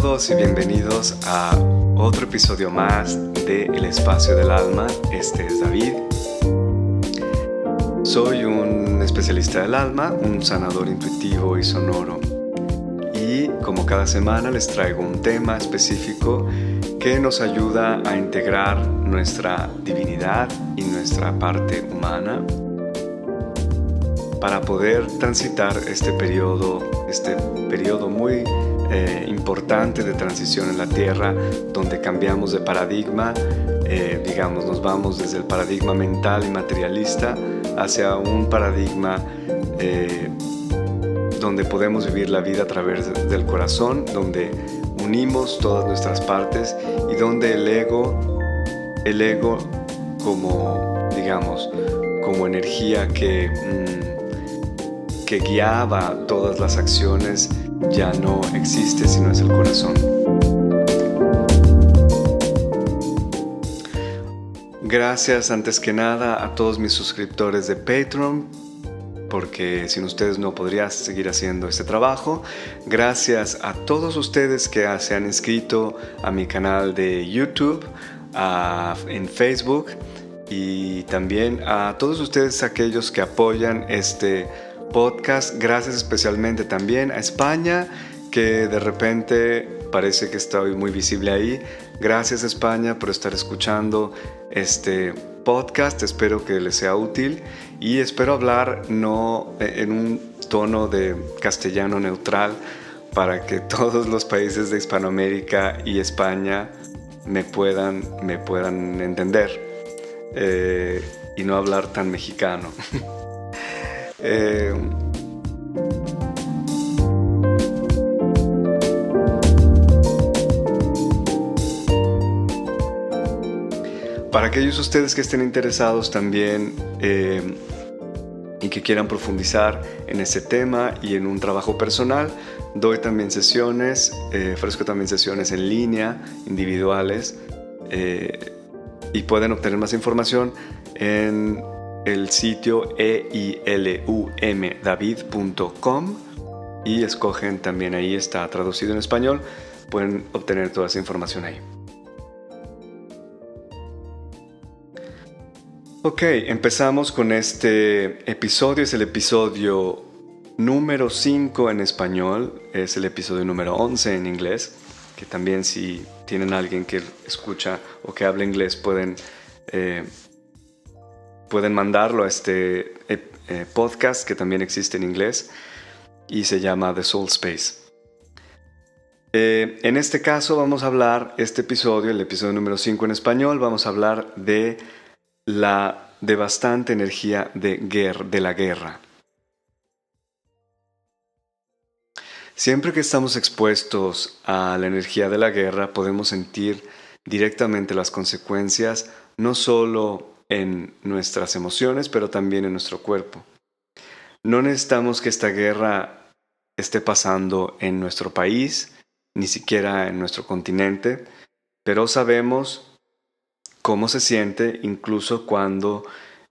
todos y bienvenidos a otro episodio más de El Espacio del Alma. Este es David. Soy un especialista del alma, un sanador intuitivo y sonoro. Y como cada semana les traigo un tema específico que nos ayuda a integrar nuestra divinidad y nuestra parte humana para poder transitar este periodo, este periodo muy eh, importante de transición en la Tierra, donde cambiamos de paradigma, eh, digamos, nos vamos desde el paradigma mental y materialista hacia un paradigma eh, donde podemos vivir la vida a través del corazón, donde unimos todas nuestras partes y donde el ego, el ego como, digamos, como energía que, mm, que guiaba todas las acciones, ya no existe si no es el corazón. Gracias antes que nada a todos mis suscriptores de Patreon, porque sin ustedes no podría seguir haciendo este trabajo. Gracias a todos ustedes que se han inscrito a mi canal de YouTube, en Facebook y también a todos ustedes aquellos que apoyan este podcast. Gracias especialmente también a España, que de repente parece que estoy muy visible ahí. Gracias España por estar escuchando este podcast. Espero que les sea útil y espero hablar no en un tono de castellano neutral para que todos los países de Hispanoamérica y España me puedan, me puedan entender eh, y no hablar tan mexicano. Eh, para aquellos ustedes que estén interesados también eh, y que quieran profundizar en este tema y en un trabajo personal, doy también sesiones, eh, ofrezco también sesiones en línea, individuales, y pueden obtener más información en el sitio eilumdavid.com y escogen también ahí, está traducido en español, pueden obtener toda esa información ahí. Ok, empezamos con este episodio, es el episodio número 5 en español, es el episodio número 11 en inglés, que también si tienen alguien que escucha o que habla inglés pueden eh, pueden mandarlo a este eh, eh, podcast que también existe en inglés y se llama The Soul Space. Eh, en este caso vamos a hablar, este episodio, el episodio número 5 en español, vamos a hablar de la devastante energía de, guerra, de la guerra. Siempre que estamos expuestos a la energía de la guerra podemos sentir directamente las consecuencias no solo en nuestras emociones, pero también en nuestro cuerpo. No necesitamos que esta guerra esté pasando en nuestro país, ni siquiera en nuestro continente, pero sabemos cómo se siente incluso cuando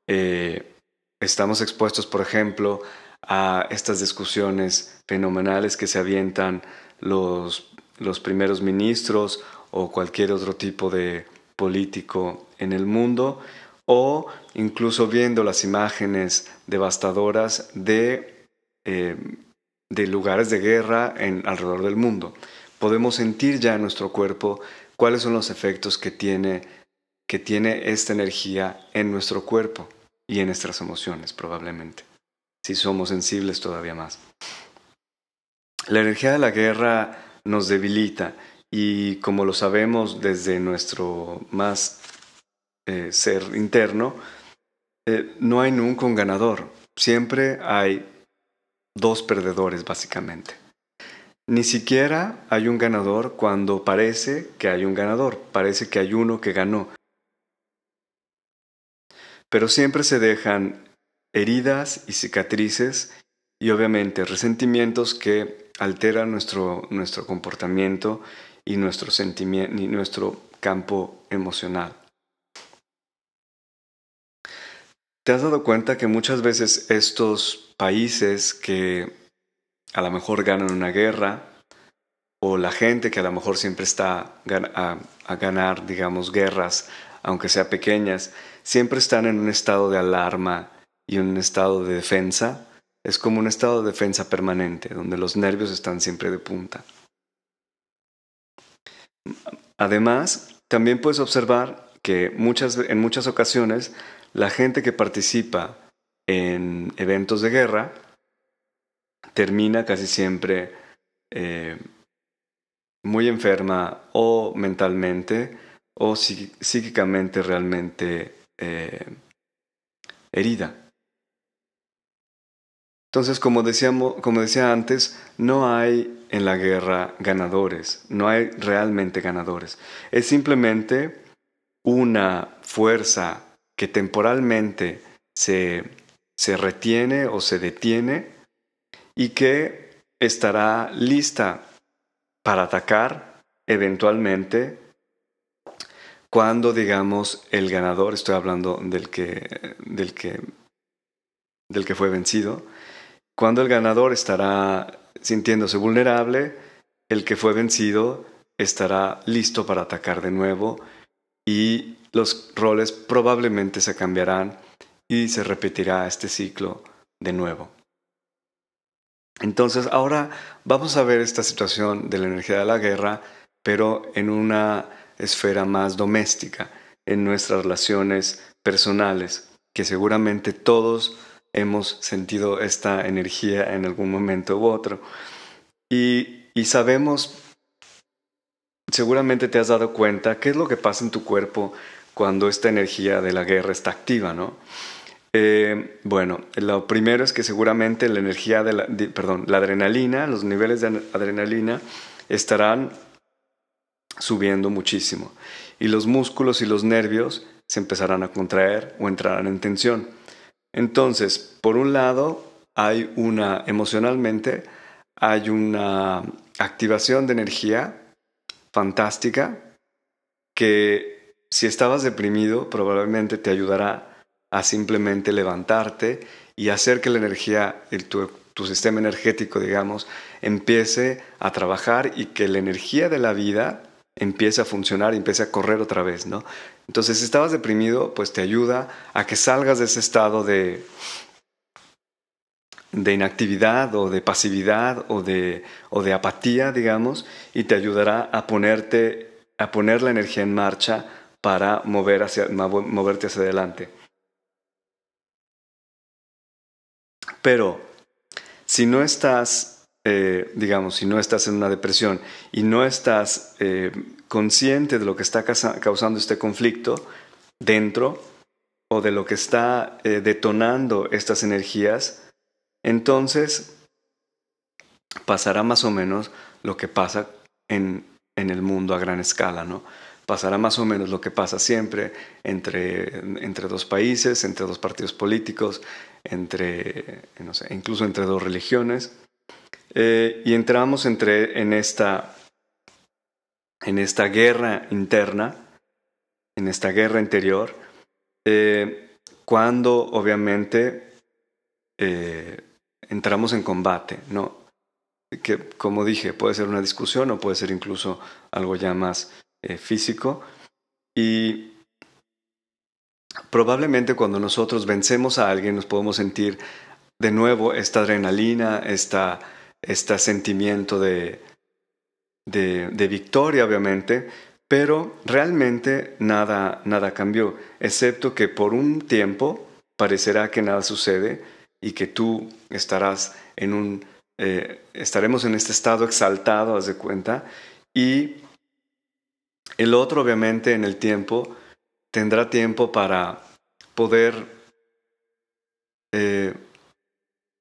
eh, estamos expuestos, por ejemplo, a estas discusiones fenomenales que se avientan los, los primeros ministros o cualquier otro tipo de político en el mundo o incluso viendo las imágenes devastadoras de, eh, de lugares de guerra en, alrededor del mundo. Podemos sentir ya en nuestro cuerpo cuáles son los efectos que tiene, que tiene esta energía en nuestro cuerpo y en nuestras emociones probablemente, si somos sensibles todavía más. La energía de la guerra nos debilita y como lo sabemos desde nuestro más eh, ser interno, eh, no hay nunca un ganador. Siempre hay dos perdedores, básicamente. Ni siquiera hay un ganador cuando parece que hay un ganador, parece que hay uno que ganó. Pero siempre se dejan heridas y cicatrices y obviamente resentimientos que alteran nuestro, nuestro comportamiento y nuestro, y nuestro campo emocional. ¿Te has dado cuenta que muchas veces estos países que a lo mejor ganan una guerra o la gente que a lo mejor siempre está a, ganar, digamos, guerras, aunque sean pequeñas, siempre están en un estado de alarma y un estado de defensa. Es como un estado de defensa permanente, donde los nervios están siempre de punta. Además, también puedes observar que muchas, en muchas ocasiones la gente que participa en eventos de guerra termina casi siempre eh, muy enferma o mentalmente o psíquicamente realmente eh, herida. Entonces, como, decíamos, como decía antes, no hay en la guerra ganadores, no hay realmente ganadores. Es simplemente una fuerza que temporalmente se, se retiene o se detiene y que estará lista para atacar eventualmente cuando digamos el ganador, estoy hablando del que, del que, del que fue vencido, cuando el ganador estará sintiéndose vulnerable, el que fue vencido estará listo para atacar de nuevo y los roles probablemente se cambiarán y se repetirá este ciclo de nuevo. Entonces, ahora vamos a ver esta situación de la energía de la guerra, pero en una esfera más doméstica, en nuestras relaciones personales, que seguramente todos hemos sentido esta energía en algún momento u otro. Y, y sabemos, seguramente te has dado cuenta, qué es lo que pasa en tu cuerpo cuando esta energía de la guerra está activa, ¿no? Eh, bueno, lo primero es que seguramente la energía de la, perdón, la adrenalina, los niveles de adrenalina estarán subiendo muchísimo y los músculos y los nervios se empezarán a contraer o entrarán en tensión. Entonces, por un lado, hay una, emocionalmente, hay una activación de energía fantástica que si estabas deprimido probablemente te ayudará a simplemente levantarte y hacer que la energía, tu, tu sistema energético, digamos, empiece a trabajar y que la energía de la vida empiece a funcionar y empiece a correr otra vez, ¿no? Entonces, si estabas deprimido, pues te ayuda a que salgas de ese estado de, de inactividad o de pasividad o de, o de apatía, digamos, y te ayudará a ponerte, a poner la energía en marcha para mover hacia, moverte hacia adelante. Pero si no estás, eh, digamos, si no estás en una depresión y no estás eh, consciente de lo que está causando este conflicto dentro o de lo que está eh, detonando estas energías, entonces pasará más o menos lo que pasa en, en el mundo a gran escala, ¿no? Pasará más o menos lo que pasa siempre entre, entre dos países, entre dos partidos políticos, entre, no sé, incluso entre dos religiones. Eh, y entramos entre, en, esta, en esta guerra interna, en esta guerra interior, eh, cuando obviamente eh, entramos en combate, ¿no? Que como dije, puede ser una discusión o puede ser incluso algo ya más eh, físico. Y probablemente cuando nosotros vencemos a alguien nos podemos sentir de nuevo esta adrenalina, esta, este sentimiento de, de, victoria, obviamente, pero realmente nada, nada cambió, excepto que por un tiempo parecerá que nada sucede y que tú estarás en un, eh, estaremos en este estado exaltado, haz de cuenta, y el otro, obviamente, en el tiempo, tendrá tiempo para poder eh,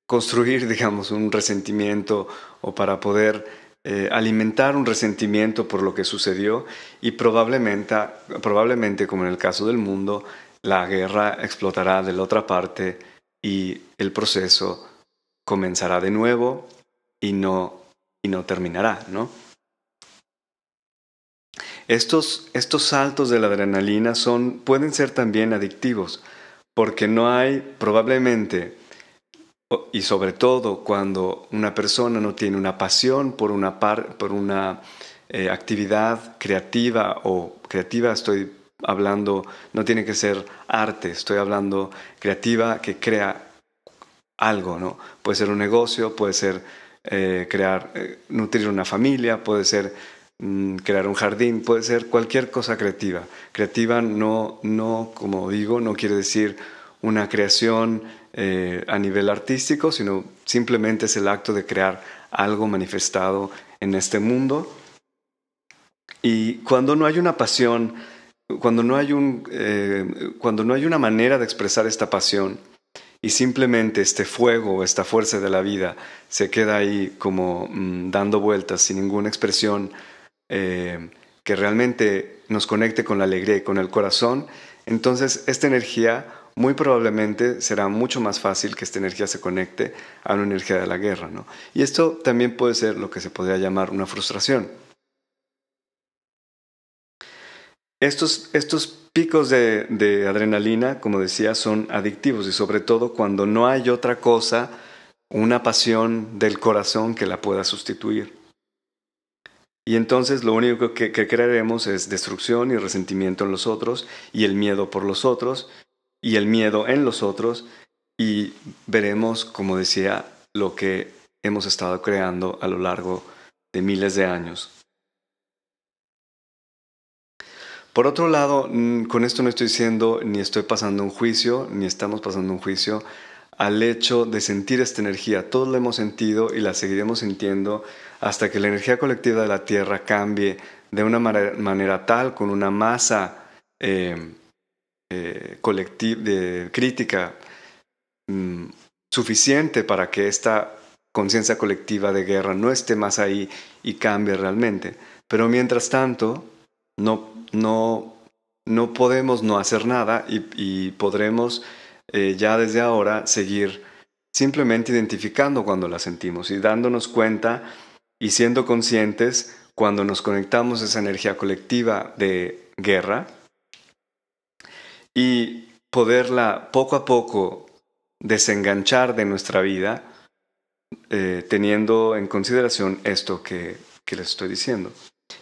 construir, digamos, un resentimiento o para poder eh, alimentar un resentimiento por lo que sucedió y probablemente, probablemente, como en el caso del mundo, la guerra explotará de la otra parte y el proceso comenzará de nuevo y no, y no terminará, ¿no? Estos, estos saltos de la adrenalina son, pueden ser también adictivos, porque no hay probablemente y sobre todo cuando una persona no tiene una pasión por una, por una eh, actividad creativa o creativa estoy hablando, no tiene que ser arte, estoy hablando creativa que crea algo, ¿no? Puede ser un negocio, puede ser eh, crear, eh, nutrir una familia, puede ser crear un jardín, puede ser cualquier cosa creativa. Creativa no, no, como digo, no quiere decir una creación eh, a nivel artístico, sino simplemente es el acto de crear algo manifestado en este mundo. Y cuando no hay una pasión, cuando no hay, un, cuando no hay una manera de expresar esta pasión, y simplemente este fuego, esta fuerza de la vida se queda ahí como mm, dando vueltas sin ninguna expresión eh, que realmente nos conecte con la alegría y con el corazón, entonces esta energía muy probablemente será mucho más fácil que esta energía se conecte a una energía de la guerra. ¿no? Y esto también puede ser lo que se podría llamar una frustración. Estos, estos picos de, adrenalina, como decía, son adictivos y sobre todo cuando no hay otra cosa, una pasión del corazón que la pueda sustituir. Y entonces lo único que, crearemos es destrucción y resentimiento en los otros y el miedo por los otros y el miedo en los otros y veremos, como decía, lo que hemos estado creando a lo largo de miles de años. Por otro lado, mm, con esto no estoy diciendo ni estoy pasando un juicio, ni estamos pasando un juicio al hecho de sentir esta energía. Todos la hemos sentido y la seguiremos sintiendo hasta que la energía colectiva de la Tierra cambie de una manera, tal, con una masa eh, eh, de crítica mm, suficiente para que esta conciencia colectiva de guerra no esté más ahí y cambie realmente. Pero mientras tanto, no no, no podemos no hacer nada y, podremos eh, ya desde ahora seguir simplemente identificando cuando la sentimos y dándonos cuenta y siendo conscientes cuando nos conectamos a esa energía colectiva de guerra y poderla poco a poco desenganchar de nuestra vida eh, teniendo en consideración esto que, que les estoy diciendo.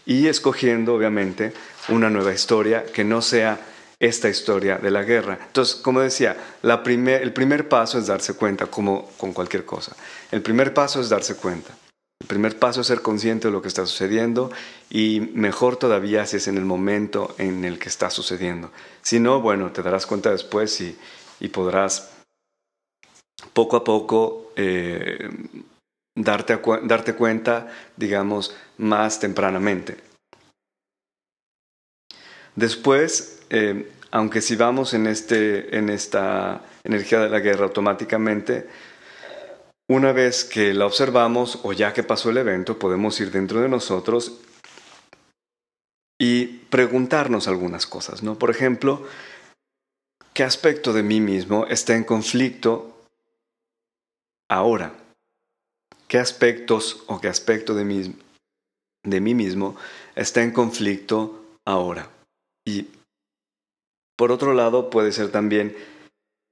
Y escogiendo obviamente una nueva historia que no sea esta historia de la guerra. Entonces, como decía, el primer paso es darse cuenta, como con cualquier cosa. El primer paso es darse cuenta. El primer paso es ser consciente de lo que está sucediendo y mejor todavía si es en el momento en el que está sucediendo. Si no, bueno, te darás cuenta después y, podrás poco a poco eh, darte, darte cuenta, digamos, más tempranamente. Después, eh, aunque si vamos en, este, en esta energía de la guerra automáticamente, una vez que la observamos o ya que pasó el evento, podemos ir dentro de nosotros y preguntarnos algunas cosas, ¿no? Por ejemplo, ¿qué aspecto de mí mismo está en conflicto ahora? ¿Qué aspectos o qué aspecto de mí, de mí mismo está en conflicto ahora? Y por otro lado, puede ser también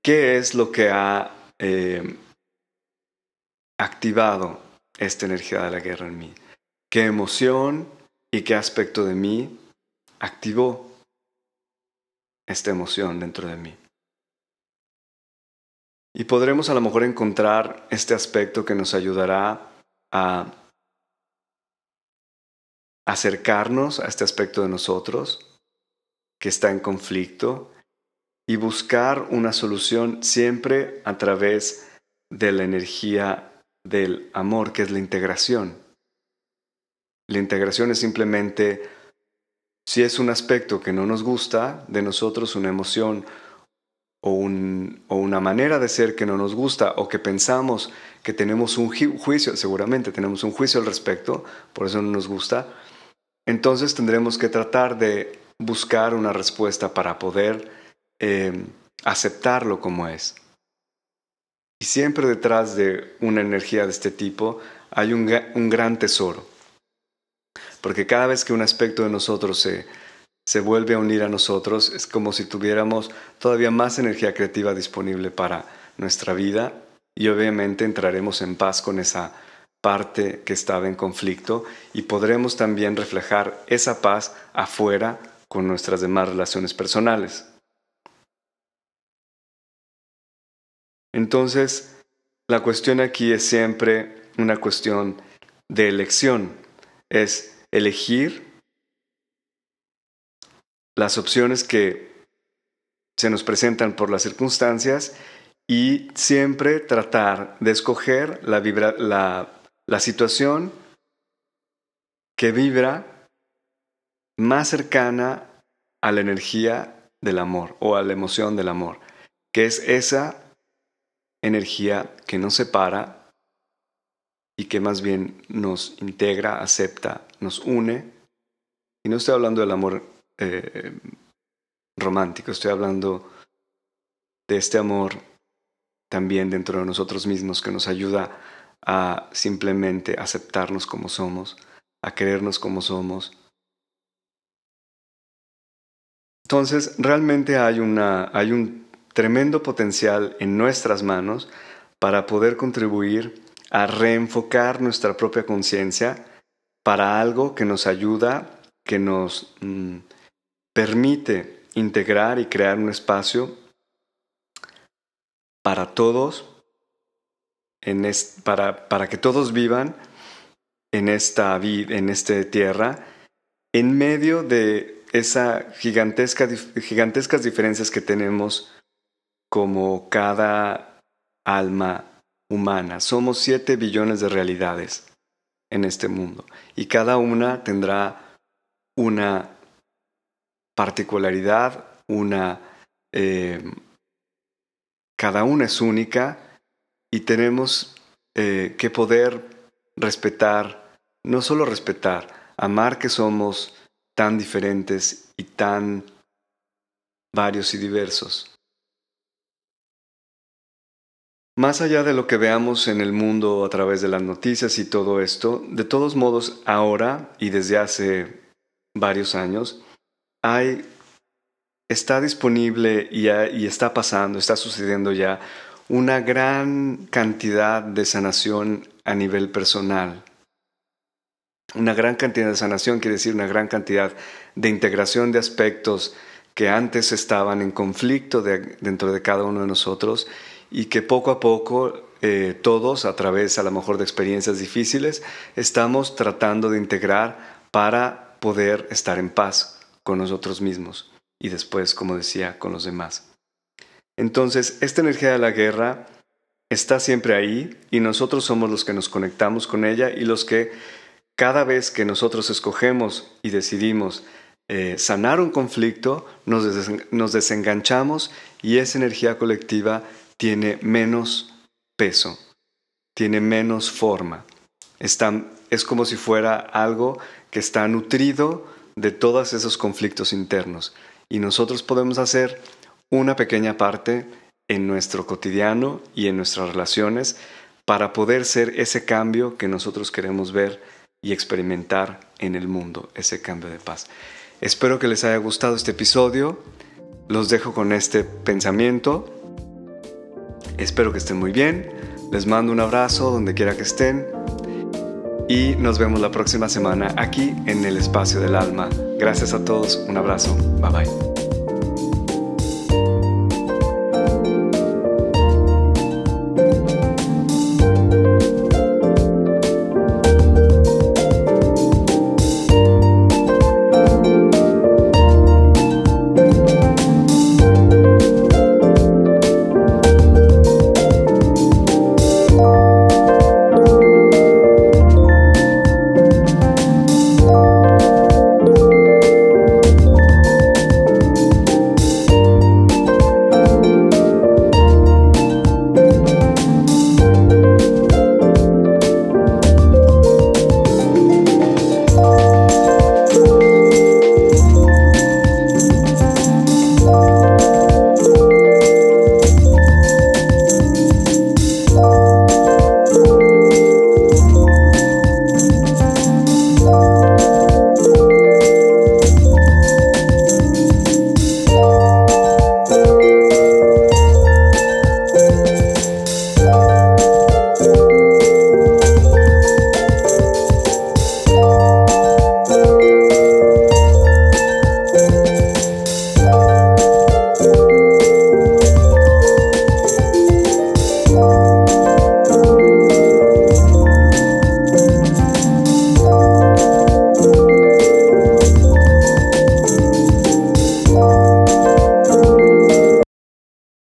qué es lo que ha eh, activado esta energía de la guerra en mí. ¿Qué emoción y qué aspecto de mí activó esta emoción dentro de mí? Y podremos a lo mejor encontrar este aspecto que nos ayudará a acercarnos a este aspecto de nosotros que está en conflicto y buscar una solución siempre a través de la energía del amor, que es la integración. La integración es simplemente, si es un aspecto que no nos gusta de nosotros, una emoción o, o una manera de ser que no nos gusta o que pensamos que tenemos un juicio, seguramente tenemos un juicio al respecto, por eso no nos gusta, entonces tendremos que tratar de buscar una respuesta para poder em, aceptarlo como es. Y siempre detrás de una energía de este tipo hay un, un gran tesoro. Porque cada vez que un aspecto de nosotros se, se vuelve a unir a nosotros, es como si tuviéramos todavía más energía creativa disponible para nuestra vida y obviamente entraremos en paz con esa parte que estaba en conflicto y podremos también reflejar esa paz afuera con nuestras demás relaciones personales. Entonces, la cuestión aquí es siempre una cuestión de elección, es elegir las opciones que se nos presentan por las circunstancias y siempre tratar de escoger la, situación que vibra más cercana a la energía del amor o a la emoción del amor, que es esa energía que nos separa y que más bien nos integra, acepta, nos une. Y no estoy hablando del amor eh, romántico, estoy hablando de este amor también dentro de nosotros mismos que nos ayuda a simplemente aceptarnos como somos, a querernos como somos. Entonces, realmente hay, una, hay un tremendo potencial en nuestras manos para poder contribuir a reenfocar nuestra propia conciencia para algo que nos ayuda, que nos mm, permite integrar y crear un espacio para todos, en para, para, que todos vivan en esta, en esta tierra, en medio de gigantesca, gigantescas diferencias que tenemos como cada alma humana. Somos siete billones de realidades en este mundo y cada una tendrá una particularidad, una... Eh, cada una es única y tenemos eh, que poder respetar, no solo respetar, amar que somos tan diferentes y tan varios y diversos. Más allá de lo que veamos en el mundo a través de las noticias y todo esto, de todos modos ahora y desde hace varios años, hay, está disponible y, y está pasando, está sucediendo ya una gran cantidad de sanación a nivel personal. Una gran cantidad de sanación quiere decir una gran cantidad de integración de aspectos que antes estaban en conflicto dentro de cada uno de nosotros y que poco a poco eh, todos, a través a lo mejor de experiencias difíciles, estamos tratando de integrar para poder estar en paz con nosotros mismos y después, como decía, con los demás. Entonces, esta energía de la guerra está siempre ahí y nosotros somos los que nos conectamos con ella y los que cada vez que nosotros escogemos y decidimos eh, sanar un conflicto, nos, nos desenganchamos y esa energía colectiva tiene menos peso, tiene menos forma. es como si fuera algo que está nutrido de todos esos conflictos internos. Y nosotros podemos hacer una pequeña parte en nuestro cotidiano y en nuestras relaciones para poder ser ese cambio que nosotros queremos ver y experimentar en el mundo, ese cambio de paz. Espero que les haya gustado este episodio. Los dejo con este pensamiento Espero que estén muy bien. Les mando un abrazo donde quiera que estén. Y nos vemos la próxima semana aquí en el Espacio del Alma. Gracias a todos. Un abrazo. Bye bye.